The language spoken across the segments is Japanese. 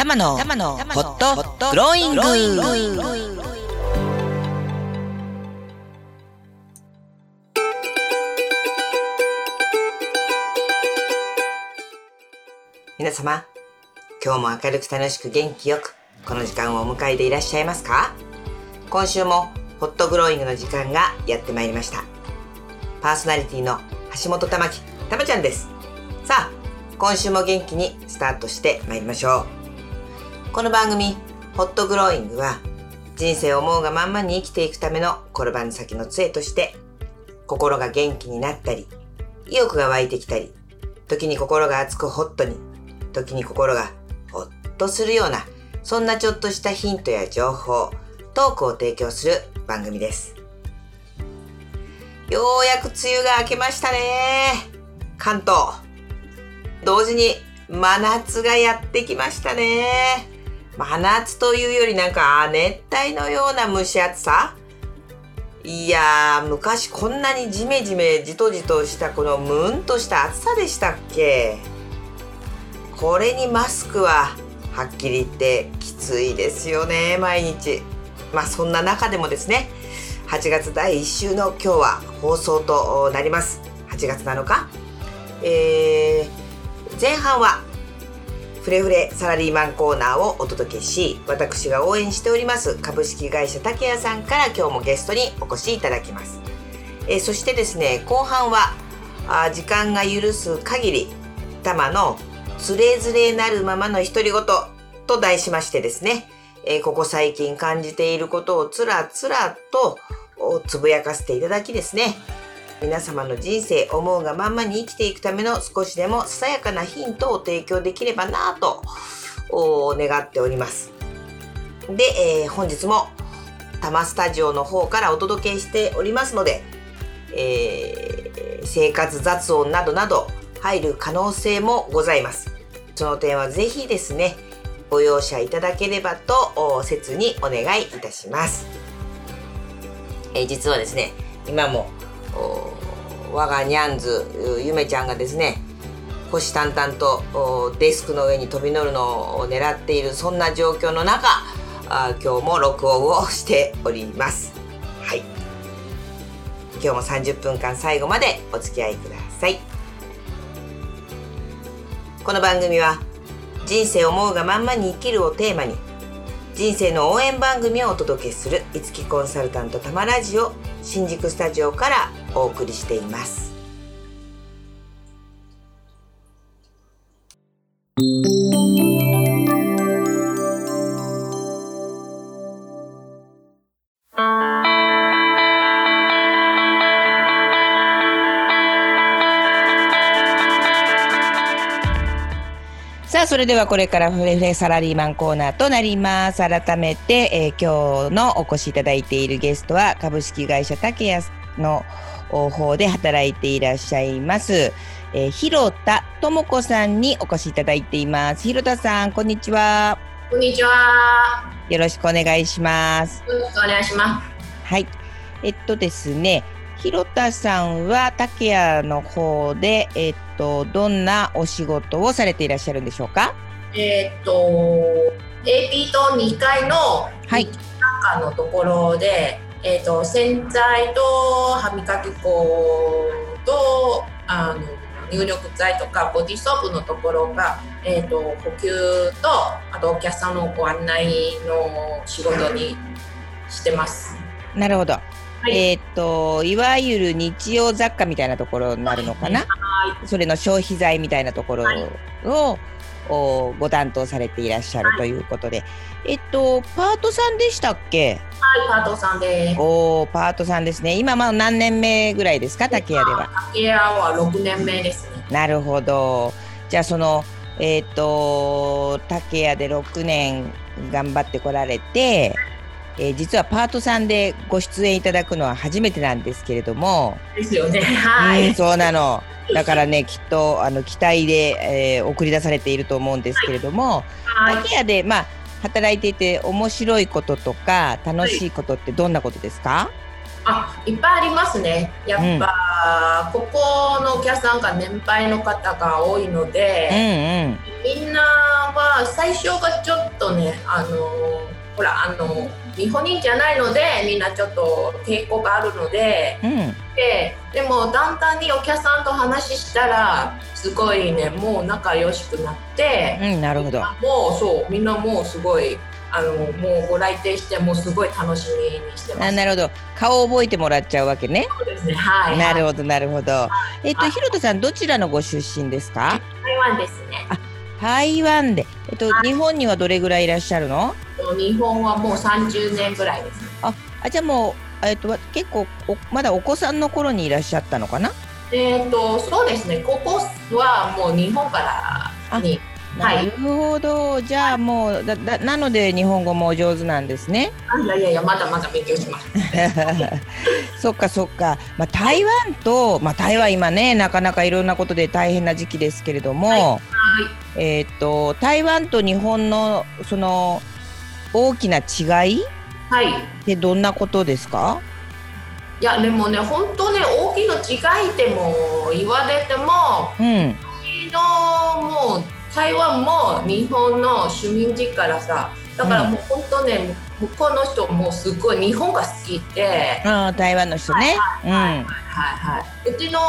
玉のホット。グローイング皆様今日も明るく楽しく元気よくこの時間をお迎えでいらっしゃいますか？今週もホットグローイングの時間がやってまいりました。パーソナリティの橋本玉木たまちゃんです。さあ今週も元気にスタートしてまいりましょうこの番組ホットグローイングは人生を思うがまんまに生きていくための転ばぬ先の杖として心が元気になったり意欲が湧いてきたり時に心が熱くホットに時に心がほっとするようなそんなちょっとしたヒントや情報トークを提供する番組です。ようやく梅雨が明けましたね。関東。同時に真夏がやってきましたね。真夏というよりなんか熱帯のような蒸し暑さ？いや昔こんなにジメジメじとじとしたこのムーンとした暑さでしたっけ？これにマスクははっきり言ってきついですよね毎日。まあそんな中でもですね8月第1週の今日は放送となります。8月7日。えー、前半はフレフレサラリーマンコーナーをお届けし私が応援しております株式会社竹谷さんから今日もゲストにお越しいただきます、えー、そしてですね後半はあ時間が許す限り玉のつれづれなるままの独り言と題しましてですね、えー、ここ最近感じていることをつらつらとつぶやかせていただきですね、皆様の人生思うがまんまに生きていくための少しでもささやかなヒントを提供できればなと願っております。で、えー、本日も多摩スタジオの方からお届けしておりますので、えー、生活雑音などなど入る可能性もございます。その点はぜひですね、ご容赦いただければと切にお願いいたします。えー、実はですね、今も我がニャンズゆめちゃんがですね虎視眈々とデスクの上に飛び乗るのを狙っているそんな状況の中あ今日も録音をしております。はい。今日も30分間最後までお付き合いください。この番組は人生思うがまんまに生きるをテーマに人生の応援番組をお届けするいつきコンサルタントたまラジオ新宿スタジオからお送りしています。れではこれからフレフレサラリーマンコーナーとなります。改めて、えー、今日のお越しいただいているゲストは株式会社竹谷の方で働いていらっしゃいます、えー、広田智子さんにお越しいただいています。広田さん、こんにちは。こんにちは。よろしくお願いします。よろしくお願いします。はい。えっとですね、広田さんは竹谷の方で、えっと、どんなお仕事をされていらっしゃるんでしょうか？えっと、AP と2階の、はい、中のところで、えっと、洗剤と歯磨き粉と、あの、入浴剤とかボディーソープのところが、えーと、補給とあとお客さんのご案内の仕事にしてます。なるほど。はい、えっ、ー、といわゆる日用雑貨みたいなところになるのかな、はい、それの消費財みたいなところを、はい、ご担当されていらっしゃるということで、えっとパートさんでしたっけ？はいパートさんで。おパートさんですね。今まあ何年目ぐらいですか？竹屋では。竹屋は6年目ですね。なるほど。じゃあそのえっ、ー、と竹屋で6年頑張ってこられてえー、実はパートさんでご出演いただくのは初めてなんですけれども。ですよね。はい。うん、そうなの。だからね、きっとあの期待で、えー、送り出されていると思うんですけれども、はい、竹屋でまあ働いていて面白いこととか楽しいことってどんなことですか？はいあいっぱいありますねやっぱ、うん、ここのお客さんが年配の方が多いので、うんうん、みんなは最初がちょっとねあのほらあの日本人じゃないのでみんなちょっと抵抗があるのでうん、ででもだんだんにお客さんと話したらすごいねもう仲良しくなって、うん、なるほどもうそうみんなもうすごいあのもうご来店してもすごい楽しみにしてます。なるほど。顔を覚えてもらっちゃうわけね。そうですね。はい。なるほどなるほど。はい、えっ、とひろとさんどちらのご出身ですか？台湾ですね。あ、台湾で。えっと日本にはどれぐらいいらっしゃるの？日本はもう30年ぐらいです。あ、あじゃあもうえっと結構おまだお子さんの頃にいらっしゃったのかな？えっ、とそうですね。ここはもう日本からになるほど、はい、じゃあもうだだなので日本語もお上手なんですね。いやいやいやまだまだ勉強します。そっかそっか。まあ台湾とまあ台湾今ねなかなかいろんなことで大変な時期ですけれども、はいはい、えっ、ー、と台湾と日本のその大きな違いってどんなことですか？いやでもね本当ね大きな違いでも言われても、うん、のもう台湾も日本の市民人からさだからもう本当ね、うん、向こうの人もすごい日本が好きで、うん、台湾の人ね。はいはいはい、うちの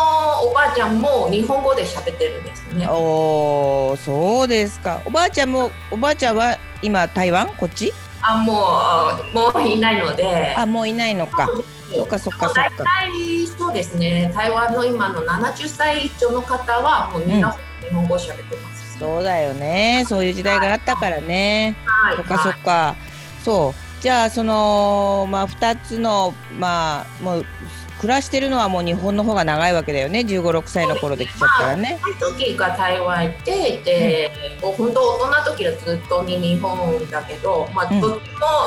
おばあちゃんも日本語で喋ってるんですね。おおそうですか。おばあちゃんもおばあちゃんは今台湾？こっち？あもうもういないので。あもういないのか。そっかそっかそっか。大体そうですね。台湾の今の70歳以上の方はもうみんな日本語喋ってます、そうだよね。そういう時代があったからね、はい、そっかそっか、そう。じゃあそのまあ2つのまあもう暮らしてるのはもう日本の方が長いわけだよね。1 5 6歳の頃で来ちゃったらね。まあ、時が台湾行ってで、うん、もう本当大人の時はずっとに日本だけど、まあ、どっちも、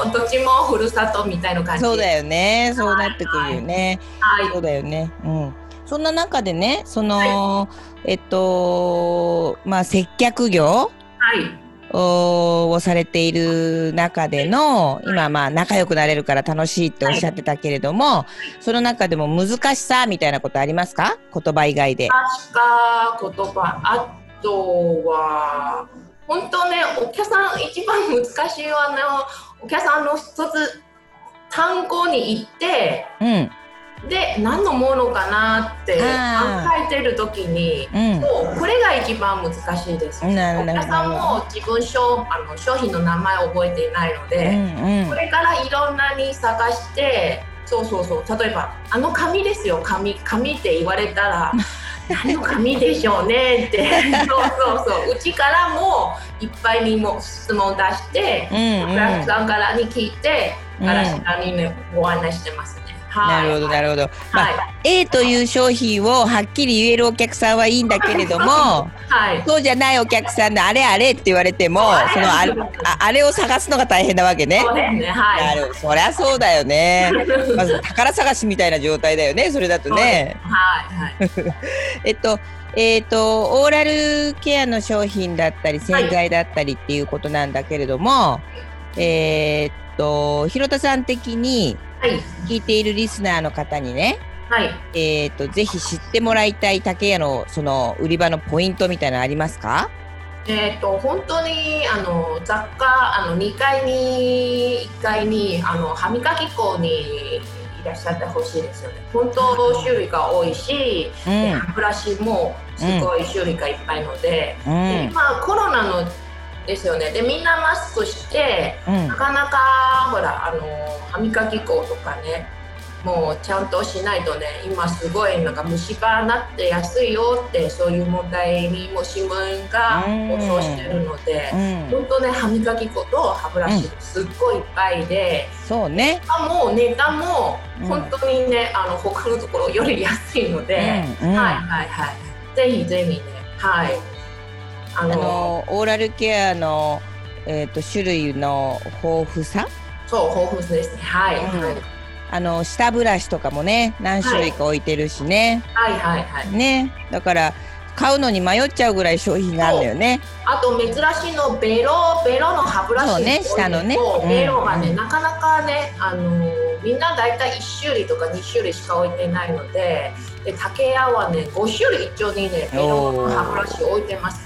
うん、どっちもふるさとみたいな感じ。そうだよね。そうなってくるよね、はい、そうだよね。うん。そんな中でねその、はいえっと、まあ、接客業、はい、をされている中での、今まあ仲良くなれるから楽しいっておっしゃってたけれども、はい、その中でも難しさみたいなことありますか？言葉以外で。言葉。あとは本当ねお客さん一番難しいはねお客さんの一つ単語に行って、うんで何のものかなって考えてる時に、うん、もうこれが一番難しいです。お客さんも自分商あの商品の名前を覚えていないので、うんうん、これからいろんなに探してそうそうそう。例えば「あの紙ですよ。紙紙」って言われたら「何の紙でしょうね」って。そうそうそう。うちからもいっぱいにも質問出して、うんうん、お客さんからに聞いてから下にね、ご案内してます。なるほどなるほど、まあ、はい、A という商品をはっきり言えるお客さんはいいんだけれども、はい、そうじゃないお客さんであれあれって言われてもそのあれあれを探すのが大変なわけね。そうですね。はい、なるそりゃそうだよね。まず宝探しみたいな状態だよねそれだとね。はいはい、えっとえーと、オーラルケアの商品だったり洗剤だったりっていうことなんだけれども、はい、えっと広田さん的に聞いているリスナーの方にね、はい、えっ、ー、とぜひ知ってもらいたい竹屋のその売り場のポイントみたいなのありますか？えっ、ー、と本当にあの雑貨あの2階に1階にあの歯磨き粉にいらっしゃってほしいですよね。本当種類が多いし、うん、ブラシもすごい種類がいっぱいので、うん、で今コロナのですよね。でみんなマスクして、うん、なかなかほらあの歯磨き粉とかねもうちゃんとしないとね今すごいなんか虫歯なってやすいよってそういう問題にも新聞が放送してるので、うん、本当ね歯磨き粉と歯ブラシすっごいいっぱいで、うん、そうね。もう値段も本当にね、あの他のところより安いので、はいはいはい。ぜひぜひねはいあのオーラルケアの、えーと、種類の豊富さ？そう豊富ですね。はい、うん、はい、あの下ブラシとかもね何種類か置いてるしね、はい、はいはいはい。ね。だから買うのに迷っちゃうぐらい商品があるのよね。あと珍しいのベロベロの歯ブラシ。そうね下のね。うん。ベロがね、うん。なかなかねあのみんなだいたい1種類とか2種類しか置いてないのでで竹屋はね5種類一応にねベロの歯ブラシ置いてます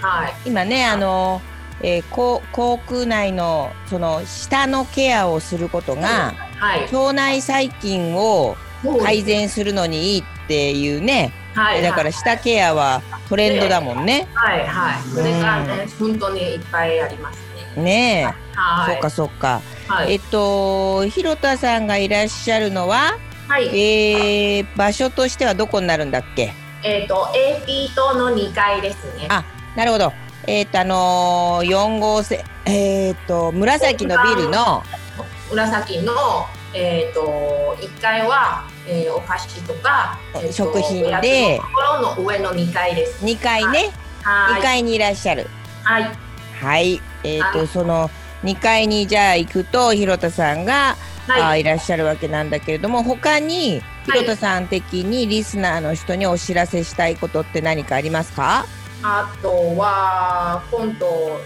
はい。今ねあの、えー、口口腔内のその舌のケアをすることが、はい。腸内細菌を改善するのにいいっていうね、はい。だから舌ケアはトレンドだもんね。はい。はい。それがね本当にいっぱいありますね。ねえ、はい。そうかそうか。はい。えっと広田さんがいらっしゃるのは、はい。えー、場所としてはどこになるんだっけ？えっ、と AP 棟の2階ですね。あなるほど。えっ、とあのー、4号線えっ、と紫のビルの紫の、えー、と1階は、えーお菓子とか、えーと食品でところの上の2階です。2階ね、2はい階にいらっしゃる。はいはい。えっ、とはいその2階にじゃあ行くと広田さんが、あはいいらっしゃるわけなんだけれども他に広田さん的にリスナーの人にお知らせしたいことって何かありますか？あとは今度、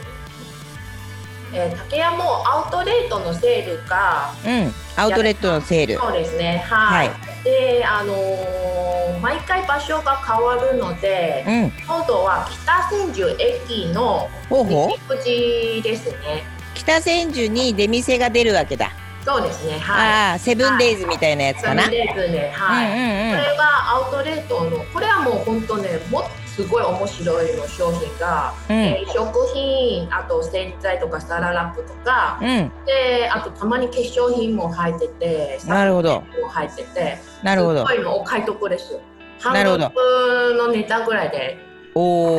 えー竹屋もアウトレートのセールがうん。アウトレットのセール。そうですねはい、はであのー毎回場所が変わるのでうん。今度は北千住駅のほうほう西。口ですね北千住に出店が出るわけだ。そうですねはいああ、セブンデイズみたいなやつかな。セブンデイズで、はい。うんうんうんこれがアウトレートの、これはもう本当ね、もすごい面白いの商品が、うんえー食品、あと洗剤とかサランラップとか、うん。で、あとたまに化粧品も入ってて、なるほど。も入ってて、なるほどす。ごいのお買い得ですよ。なるほど半額のネタぐらいで。お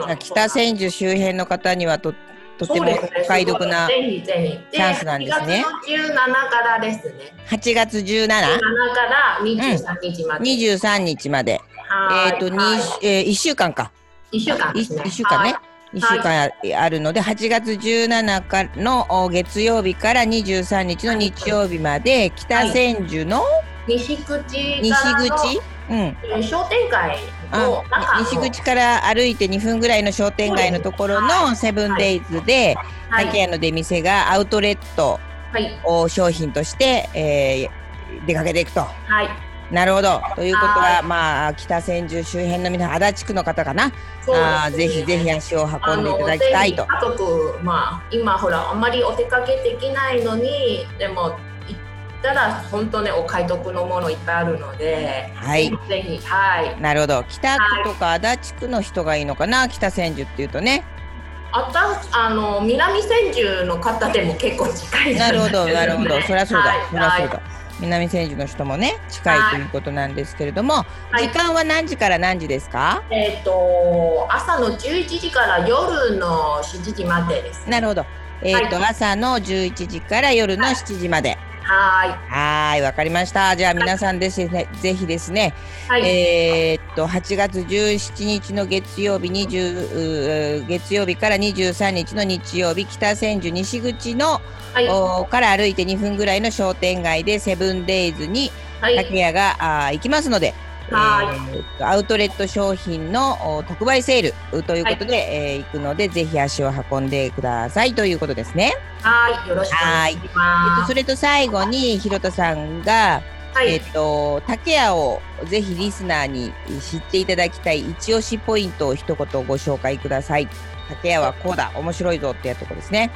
お。北千住周辺の方にはととてもお買い得なぜひぜひ。チャンスなんですね4月の17からですね。8月 17?23 17から23日まで。日まで。はいえっ、と、えー、1週間か。一週間ね。一週間ねは。一週間ああるので、8月17日のお月曜日から23日の日曜日まで、北千住のい。西口西口、うん、えー商店街の西口から歩いて2分ぐらいの商店街のところのセブンデイズで、はい竹屋の出店がアウトレットはいを商品として、えー出かけていくと。はいなるほど。ということは、はいまあ、北千住周辺の皆さん、足立区の方かな。ねあーぜひぜひ足を運んでいただきたいと。家族まあ今ほらあんまりお出かけできないのにでも行ったら本当ねお買い得のものいっぱいあるので、はいぜひはいなるほど。北区とか足立区の人がいいのかな、北千住っていうとね。あたあの南千住の方でも結構近いなるほど、なるほど。そりゃそうだ、はいそりゃそうだ。南千住の人もね、近いということなんですけれども、はい。時間は何時から何時ですか？えっ、と朝の11時から夜の7時までですなるほど。えっ、と、朝の11時から夜の7時まで。はい。はーい、わかりました。じゃあ皆さんですね、ぜひですね、はい、えーっと8月17日の月曜日20うー月曜日から23日の日曜日北千住西口の、はい。おから歩いて2分ぐらいの商店街でセブンデイズにはい。竹屋が、あー行きますので、はい。アウトレット商品のお特売セールうということで、えー行くのでぜひ足を運んでください。ということですね。はい。よろしくお願いしえっと、ますそれと最後に広田さんがはい、えっと、竹屋をぜひリスナーに知っていただきたい一押しポイントを一言ご紹介ください。竹屋はこうだ、面白いぞってやとこですね。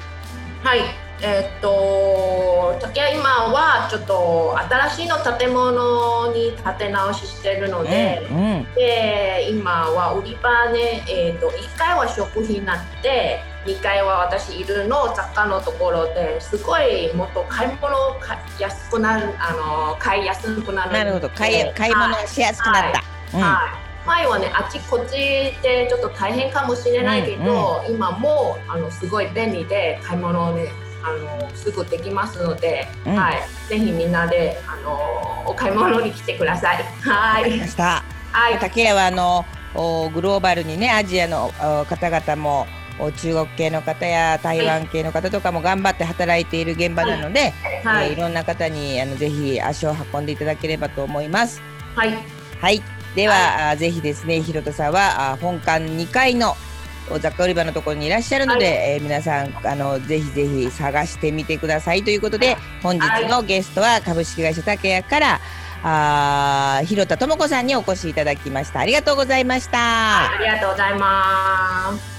はい、えーっと竹谷今はちょっと新しいの建物に建て直ししてるので、うん、うん、で今は売り場ね、えーっと1階は食品になって2階は私いるの雑貨のところですごいもっと買い物か安くなるあの買いやすくなるなるほど、買い、買い物しやすくなった。うん、はい。前はねあっちこっちでちょっと大変かもしれないけど、今もうあのすごい便利で買い物をねあのすぐできますので、うんはい、ぜひみんなであのお買い物に来てください。はい、ました。はい、竹屋はあのおグローバルにね、アジアのお方々も。お中国系の方や台湾系の方とかも頑張って働いている現場なので、はいえーいろんな方にあのぜひ足を運んでいただければと思います。はい、はい。では、はい、ぜひですね、ひろとさんは本館2階の雑貨売り場のところにいらっしゃるので、はい、えー、皆さんあのぜひぜひ探してみてくださいということで本日のゲストは株式会社竹谷からあ広田智子さんにお越しいただきました。ありがとうございました、はい、ありがとうございます。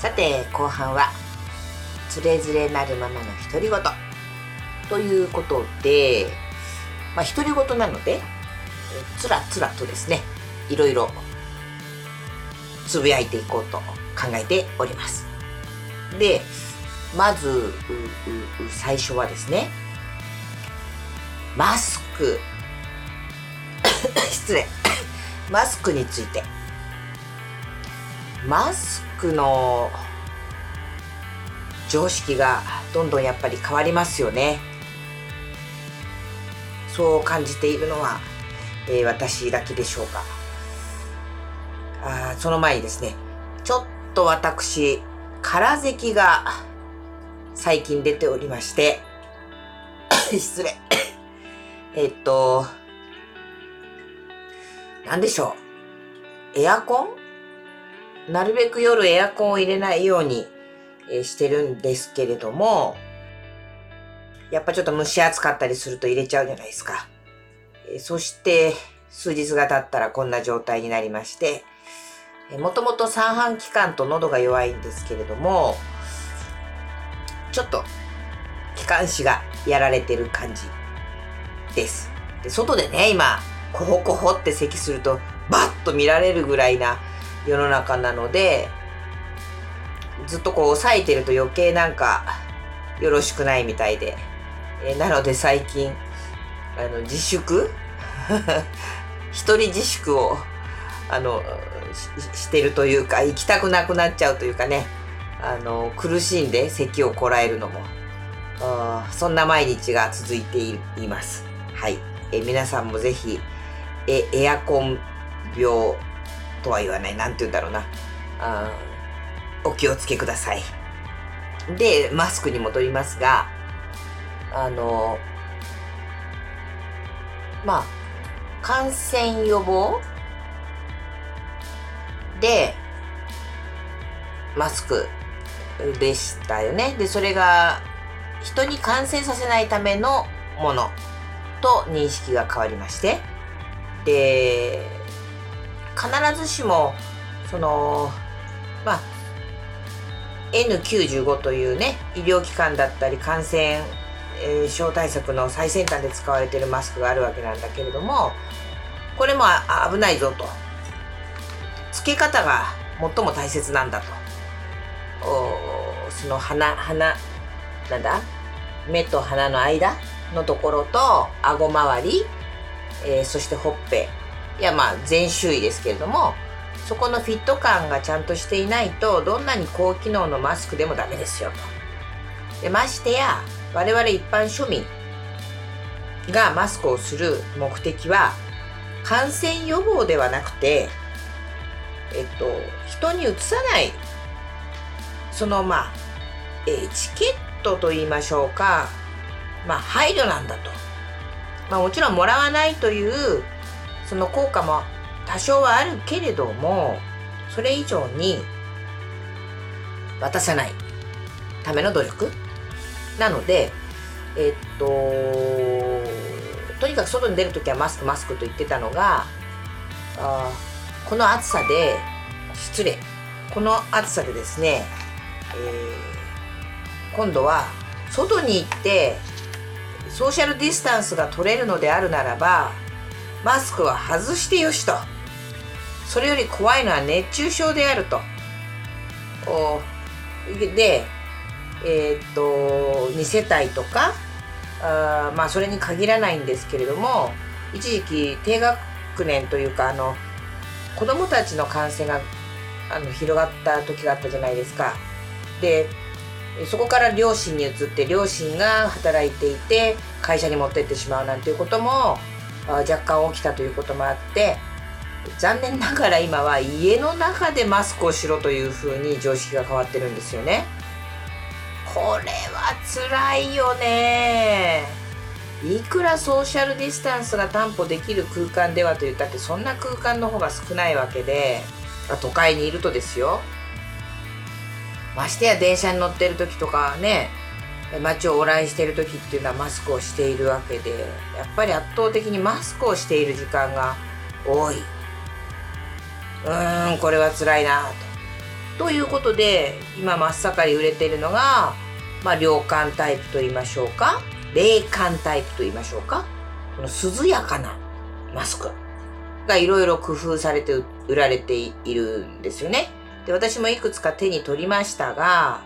さて後半はつれづれなるままの独り言。ということでまあ独り言なのでつらつらとですねいろいろつぶやいていこうと考えております。でまず最初はですねマスク。失礼。マスクについて。マスクの常識がどんどんやっぱり変わりますよね。そう感じているのは、えー、私だけでしょうか。あその前にですねちょっと私空咳が最近出ておりまして 失礼。えっと何でしょう。エアコン？なるべく夜エアコンを入れないようにえしてるんですけれども、やっぱちょっと蒸し暑かったりすると入れちゃうじゃないですか。えそして、数日が経ったらこんな状態になりまして、もともと三半規管と喉が弱いんですけれども、ちょっと気管支がやられてる感じです。で外でね、今、コホコホって咳するとバッと見られるぐらいな世の中なので、ずっとこう抑えてると余計なんかよろしくないみたいで。えー、なので最近、あの、自粛？一人自粛を、あのし、てるというか、行きたくなくなっちゃうというかね、あの、苦しんで咳をこらえるのも、そんな毎日が続いています。はい。え皆さんもぜひ、え、エアコン病とは言わない、なんて言うんだろうな。あお気をつけください。で、マスクに戻りますが、あの、まあ、感染予防で、マスクでしたよね。で、それが人に感染させないためのものと認識が変わりまして、で、必ずしも、その、まあ、N95 というね医療機関だったり感染、症対策の最先端で使われているマスクがあるわけなんだけれどもこれも危ないぞと。付け方が最も大切なんだと。その鼻鼻なんだ？目と鼻の間のところと顎周り、えー、そしてほっぺ。いやまあ全周囲ですけれどもそこのフィット感がちゃんとしていないとどんなに高機能のマスクでもダメですよと。でましてや我々一般庶民がマスクをする目的は感染予防ではなくて、えっと、人にうつさないそのまあエチケットと言いましょうかまあ配慮なんだと。まあもちろんもらわないというその効果も多少はあるけれどもそれ以上に渡さない。ための努力。なのでえっととにかく外に出る時はマスクマスクと言ってたのがあこの暑さで失礼。この暑さでですね、えー、今度は外に行ってソーシャルディスタンスが取れるのであるならばマスクは外してよしと。それより怖いのは熱中症であると。で、えー、っと、2世帯とか、あまあそれに限らないんですけれども、一時期低学年というか、あの、子供たちの感染があの広がった時があったじゃないですか。で、そこから両親に移って両親が働いていて会社に持ってってしまうなんていうことも若干起きたということもあって残念ながら今は家の中でマスクをしろというふうに常識が変わってるんですよね。これは辛いよね。いくらソーシャルディスタンスが担保できる空間ではと言ったってそんな空間の方が少ないわけで都会にいるとですよましてや電車に乗ってる時とかね街を往来してる時っていうのはマスクをしているわけでやっぱり圧倒的にマスクをしている時間が多いうーんこれは辛いなと。ということで今真っ盛り売れているのが、まあ、涼感タイプと言いましょうか冷感タイプと言いましょうかこの涼やかなマスクがいろいろ工夫されて売られているんですよね。で私もいくつか手に取りましたが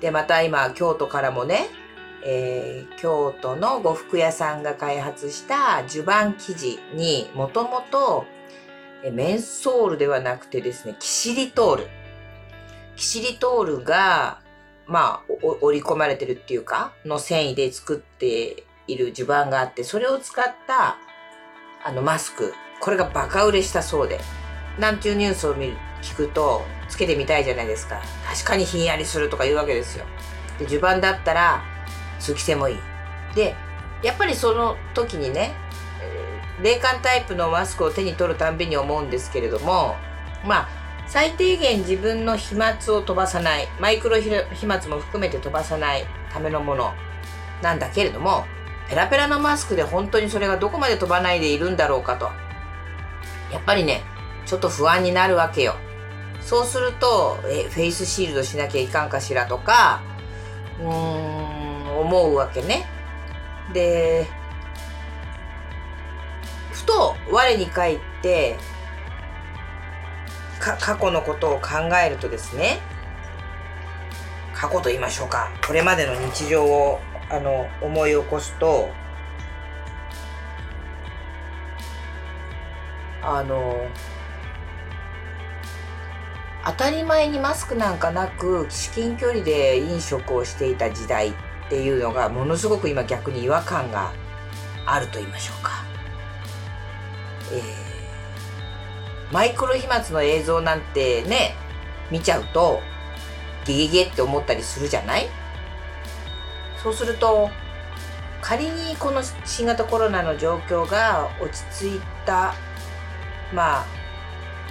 でまた今京都からもね、えー、京都の呉服屋さんが開発した襦袢生地にもともとメンソールではなくてですねキシリトール。キシリトールがまあ織り込まれてるっていうかの繊維で作っている襦袢があってそれを使ったあのマスク。これがバカ売れしたそうで。なんていうニュースを見る聞くとつけてみたいじゃないですか。確かにひんやりするとか言うわけですよ。で襦袢だったら通気性もいい。でやっぱりその時にね、冷感タイプのマスクを手に取るたんびに思うんですけれどもまあ最低限自分の飛沫を飛ばさないマイクロ飛沫も含めて飛ばさないためのものなんだけれどもペラペラのマスクで本当にそれがどこまで飛ばないでいるんだろうかと。やっぱりねちょっと不安になるわけよ。そうするとえフェイスシールドしなきゃいかんかしらとかうーん思うわけね。で我に返って過去のことを考えるとですね過去と言いましょうかこれまでの日常をあの思い起こすとあの当たり前にマスクなんかなく至近距離で飲食をしていた時代っていうのがものすごく今逆に違和感があると言いましょうか。えー、マイクロ飛沫の映像なんてね見ちゃうとゲゲゲって思ったりするじゃない？そうすると仮にこの新型コロナの状況が落ち着いたまあ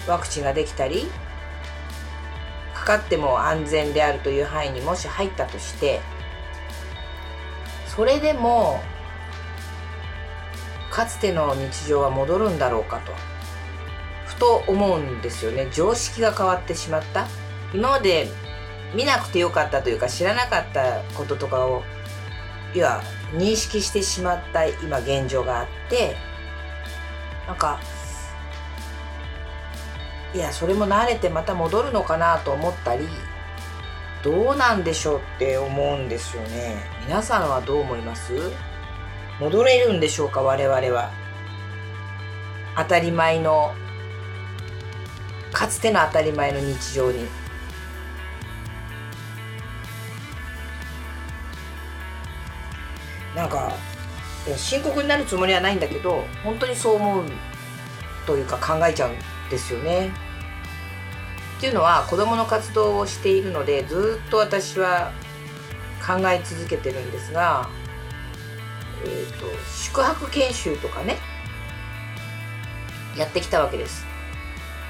ワクチンができたりかかっても安全であるという範囲にもし入ったとしてそれでもかつての日常は戻るんだろうかと。ふと思うんですよね。常識が変わってしまった。今まで見なくてよかったというか知らなかったこととかをいや認識してしまった今現状があってなんかいやそれも慣れてまた戻るのかなと思ったりどうなんでしょうって思うんですよね。皆さんはどう思います？戻れるんでしょうか我々は当たり前のかつての当たり前の日常になんか深刻になるつもりはないんだけど本当にそう思うというか考えちゃうんですよね。っていうのは子どもの活動をしているのでずっと私は考え続けてるんですが、えーと、宿泊研修とかねやってきたわけです。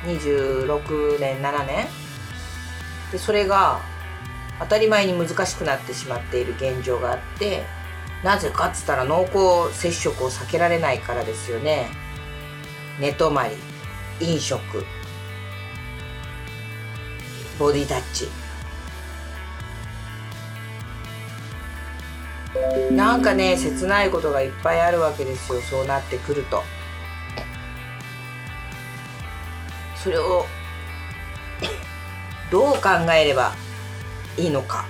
26年7年。でそれが当たり前に難しくなってしまっている現状があってなぜかっつったら濃厚接触を避けられないからですよね。寝泊まり飲食ボディタッチ。なんかね切ないことがいっぱいあるわけですよ。そうなってくると。それを どう考えればいいのか。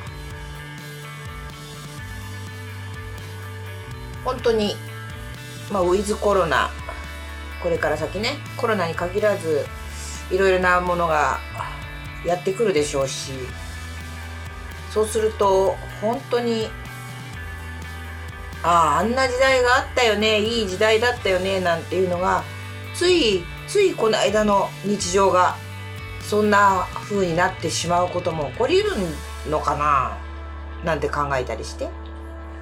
本当にまあウィズコロナこれから先ね。コロナに限らずいろいろなものがやってくるでしょうし。そうすると本当にあああんな時代があったよねいい時代だったよねなんていうのがついついこの間の日常がそんな風になってしまうことも起こりうるのかななんて考えたりして。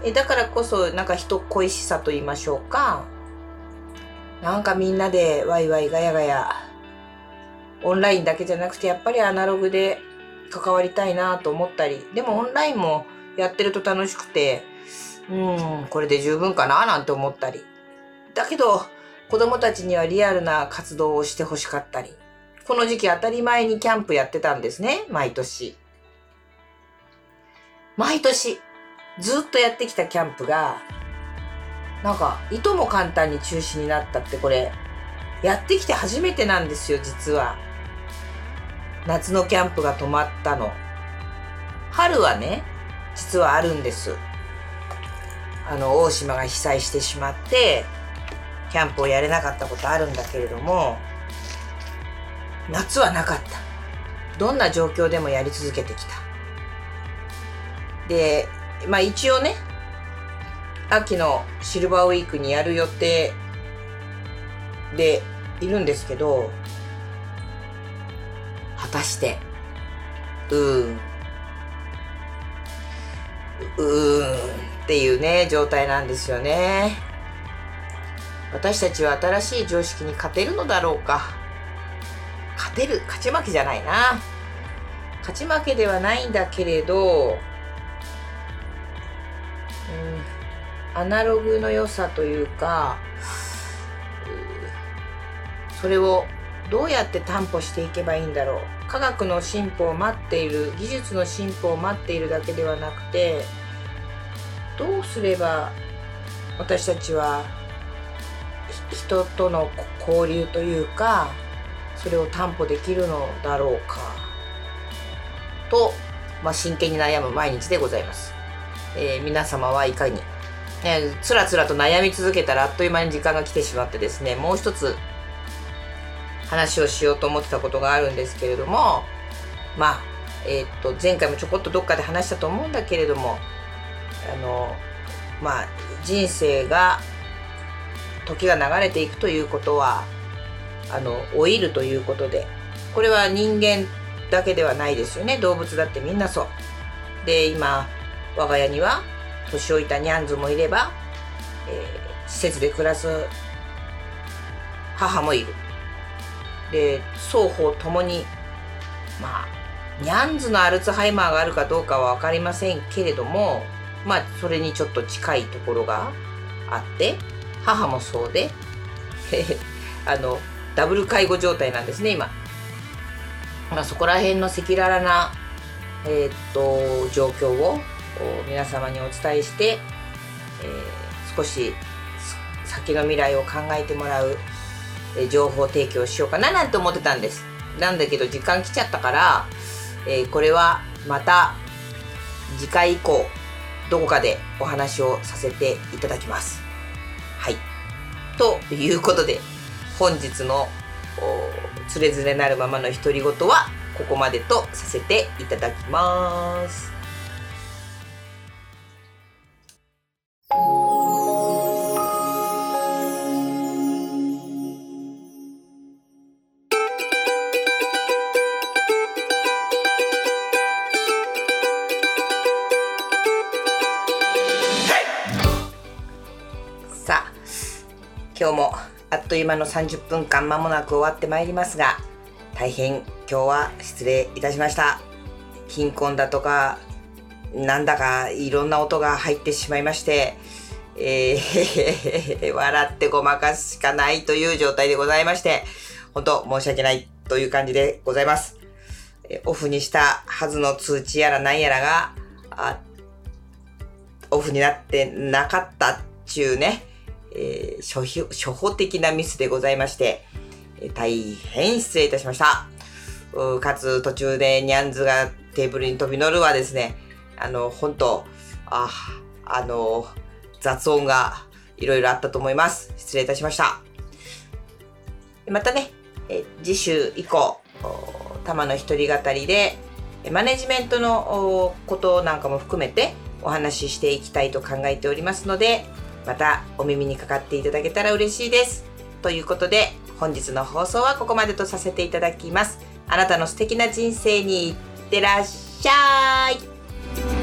えだからこそなんか人恋しさと言いましょうか。なんかみんなでワイワイガヤガヤオンラインだけじゃなくてやっぱりアナログで関わりたいなと思ったり。でもオンラインもやってると楽しくてうん。これで十分かななんて思ったり。だけど子供たちにはリアルな活動をしてほしかったり。この時期当たり前にキャンプやってたんですね毎年。毎年ずっとやってきたキャンプがなんかいとも簡単に中止になったってこれやってきて初めてなんですよ実は。夏のキャンプが止まったの。春はね実はあるんです。あの大島が被災してしまってキャンプをやれなかったことあるんだけれども夏はなかった。どんな状況でもやり続けてきた。でまあ一応ね秋のシルバーウィークにやる予定でいるんですけど果たしてうーん。うーん。っていうね状態なんですよね。私たちは新しい常識に勝てるのだろうか。勝てる勝ち負けじゃないな。勝ち負けではないんだけれどうんアナログの良さというかそれをどうやって担保していけばいいんだろう。科学の進歩を待っている技術の進歩を待っているだけではなくてどうすれば私たちは人との交流というかそれを担保できるのだろうか。と、まあ、真剣に悩む毎日でございます、えー、皆様はいかにえつらつらと悩み続けたらあっという間に時間が来てしまってですね、もう一つ話をしようと思ってたことがあるんですけれども、まあ、えー、っと、前回もちょこっとどっかで話したと思うんだけれども、あの、まあ、人生が、時が流れていくということは、あの、老いるということで、これは人間だけではないですよね。動物だってみんなそう。で、今、我が家には年老いたニャンズもいれば、えー、施設で暮らす母もいる。で、双方ともに、まあ、ニャンズのアルツハイマーがあるかどうかは分かりませんけれども、まあ、それにちょっと近いところがあって、母もそうで、あの、ダブル介護状態なんですね、今。まあ、そこら辺の赤裸々な、えー、っと、状況を皆様にお伝えして、えー、少し先の未来を考えてもらう、え情報提供しようかななんて思ってたんです。なんだけど時間来ちゃったから、えー、これはまた次回以降どこかでお話をさせていただきます。はい。ということで本日のつれづれなるままの独り言はここまでとさせていただきます。あっという間の30分間間もなく終わってまいりますが、大変今日は失礼いたしました。貧困だとか、なんだかいろんな音が入ってしまいまして、えー、笑ってごまかすしかないという状態でございまして、本当申し訳ないという感じでございます。オフにしたはずの通知やらなんやらが、あオフになってなかったっちゅうね、えー、初歩的なミスでございまして、えー、大変失礼いたしました。かつ途中でニャンズがテーブルに飛び乗るはですね、あの、本当あ、あの、雑音がいろいろあったと思います。失礼いたしました。またね、え次週以降、玉の一人語りで、マネジメントのことなんかも含めてお話ししていきたいと考えておりますので、またお耳にかかっていただけたら嬉しいです。ということで、本日の放送はここまでとさせていただきますあなたの素敵な人生にいってらっしゃい